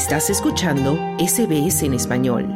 Estás escuchando SBS en español.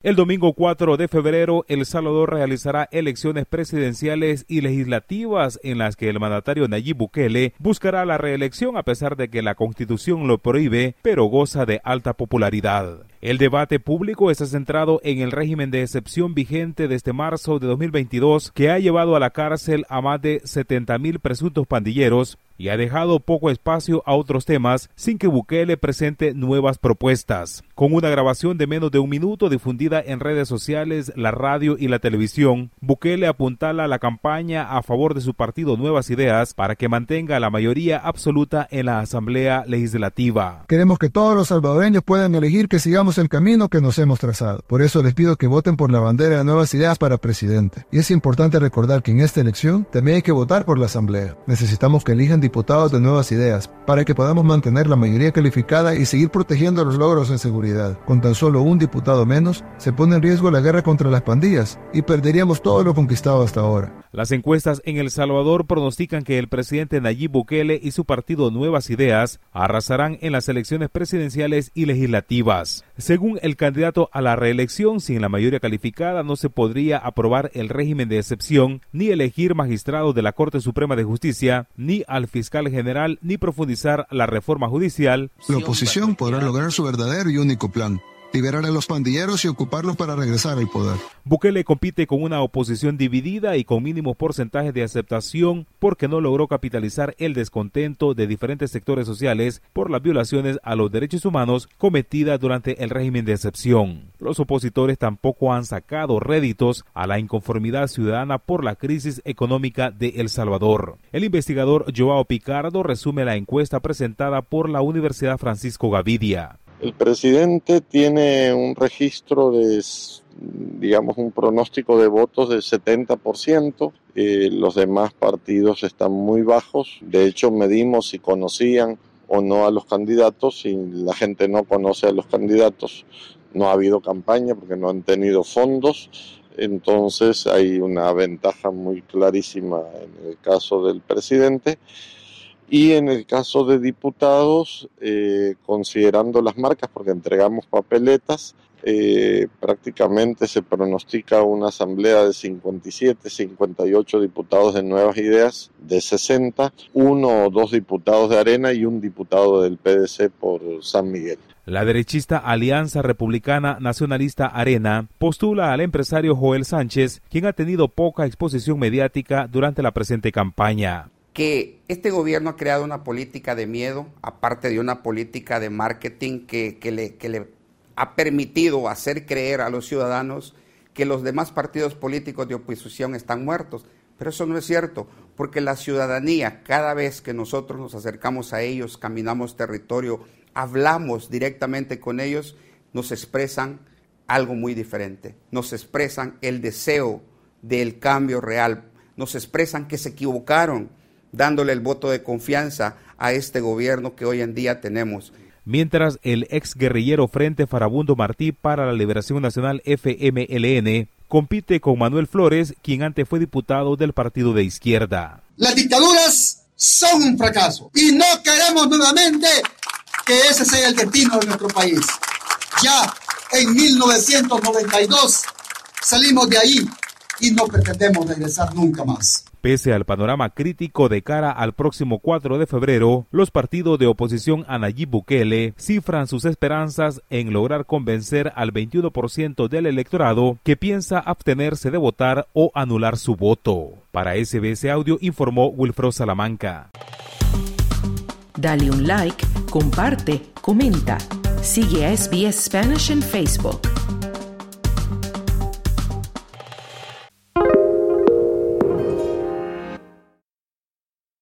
El domingo 4 de febrero, El Salvador realizará elecciones presidenciales y legislativas en las que el mandatario Nayib Bukele buscará la reelección a pesar de que la constitución lo prohíbe, pero goza de alta popularidad. El debate público está centrado en el régimen de excepción vigente desde marzo de 2022 que ha llevado a la cárcel a más de 70.000 presuntos pandilleros y ha dejado poco espacio a otros temas sin que Bukele presente nuevas propuestas. Con una grabación de menos de un minuto difundida en redes sociales, la radio y la televisión, Bukele apuntala la campaña a favor de su partido Nuevas Ideas para que mantenga la mayoría absoluta en la Asamblea Legislativa. Queremos que todos los salvadoreños puedan elegir que sigamos el camino que nos hemos trazado. Por eso les pido que voten por la bandera de Nuevas Ideas para presidente. Y es importante recordar que en esta elección también hay que votar por la Asamblea. Necesitamos que elijan diputados de nuevas ideas para que podamos mantener la mayoría calificada y seguir protegiendo los logros en seguridad. Con tan solo un diputado menos, se pone en riesgo la guerra contra las pandillas y perderíamos todo lo conquistado hasta ahora. Las encuestas en El Salvador pronostican que el presidente Nayib Bukele y su partido Nuevas Ideas arrasarán en las elecciones presidenciales y legislativas. Según el candidato a la reelección, sin la mayoría calificada no se podría aprobar el régimen de excepción, ni elegir magistrados de la Corte Suprema de Justicia, ni al fiscal general, ni profundizar la reforma judicial. La oposición podrá lograr su verdadero y único plan liberar a los pandilleros y ocuparlos para regresar al poder. Bukele compite con una oposición dividida y con mínimos porcentajes de aceptación porque no logró capitalizar el descontento de diferentes sectores sociales por las violaciones a los derechos humanos cometidas durante el régimen de excepción. Los opositores tampoco han sacado réditos a la inconformidad ciudadana por la crisis económica de El Salvador. El investigador Joao Picardo resume la encuesta presentada por la Universidad Francisco Gavidia. El presidente tiene un registro de, digamos, un pronóstico de votos del 70%. Eh, los demás partidos están muy bajos. De hecho, medimos si conocían o no a los candidatos. Si la gente no conoce a los candidatos, no ha habido campaña porque no han tenido fondos. Entonces hay una ventaja muy clarísima en el caso del presidente. Y en el caso de diputados, eh, considerando las marcas, porque entregamos papeletas, eh, prácticamente se pronostica una asamblea de 57, 58 diputados de Nuevas Ideas, de 60, uno o dos diputados de Arena y un diputado del PDC por San Miguel. La derechista Alianza Republicana Nacionalista Arena postula al empresario Joel Sánchez, quien ha tenido poca exposición mediática durante la presente campaña que este gobierno ha creado una política de miedo, aparte de una política de marketing que, le, que le ha permitido hacer creer a los ciudadanos que los demás partidos políticos de oposición están muertos. Pero eso no es cierto, porque la ciudadanía, cada vez que nosotros nos acercamos a ellos, caminamos territorio, hablamos directamente con ellos, nos expresan algo muy diferente. Nos expresan el deseo del cambio real. Nos expresan que se equivocaron, dándole el voto de confianza a este gobierno que hoy en día tenemos. Mientras el ex guerrillero Frente Farabundo Martí para la Liberación Nacional FMLN compite con Manuel Flores, quien antes fue diputado del partido de izquierda. Las dictaduras son un fracaso y no queremos nuevamente que ese sea el destino de nuestro país. Ya en 1992 salimos de ahí y no pretendemos regresar nunca más. Pese al panorama crítico de cara al próximo 4 de febrero, los partidos de oposición a Nayib Bukele cifran sus esperanzas en lograr convencer al 21% del electorado que piensa abstenerse de votar o anular su voto. Para SBS Audio informó Wilfredo Salamanca. Dale un like, comparte, comenta. Sigue a SBS Spanish en Facebook.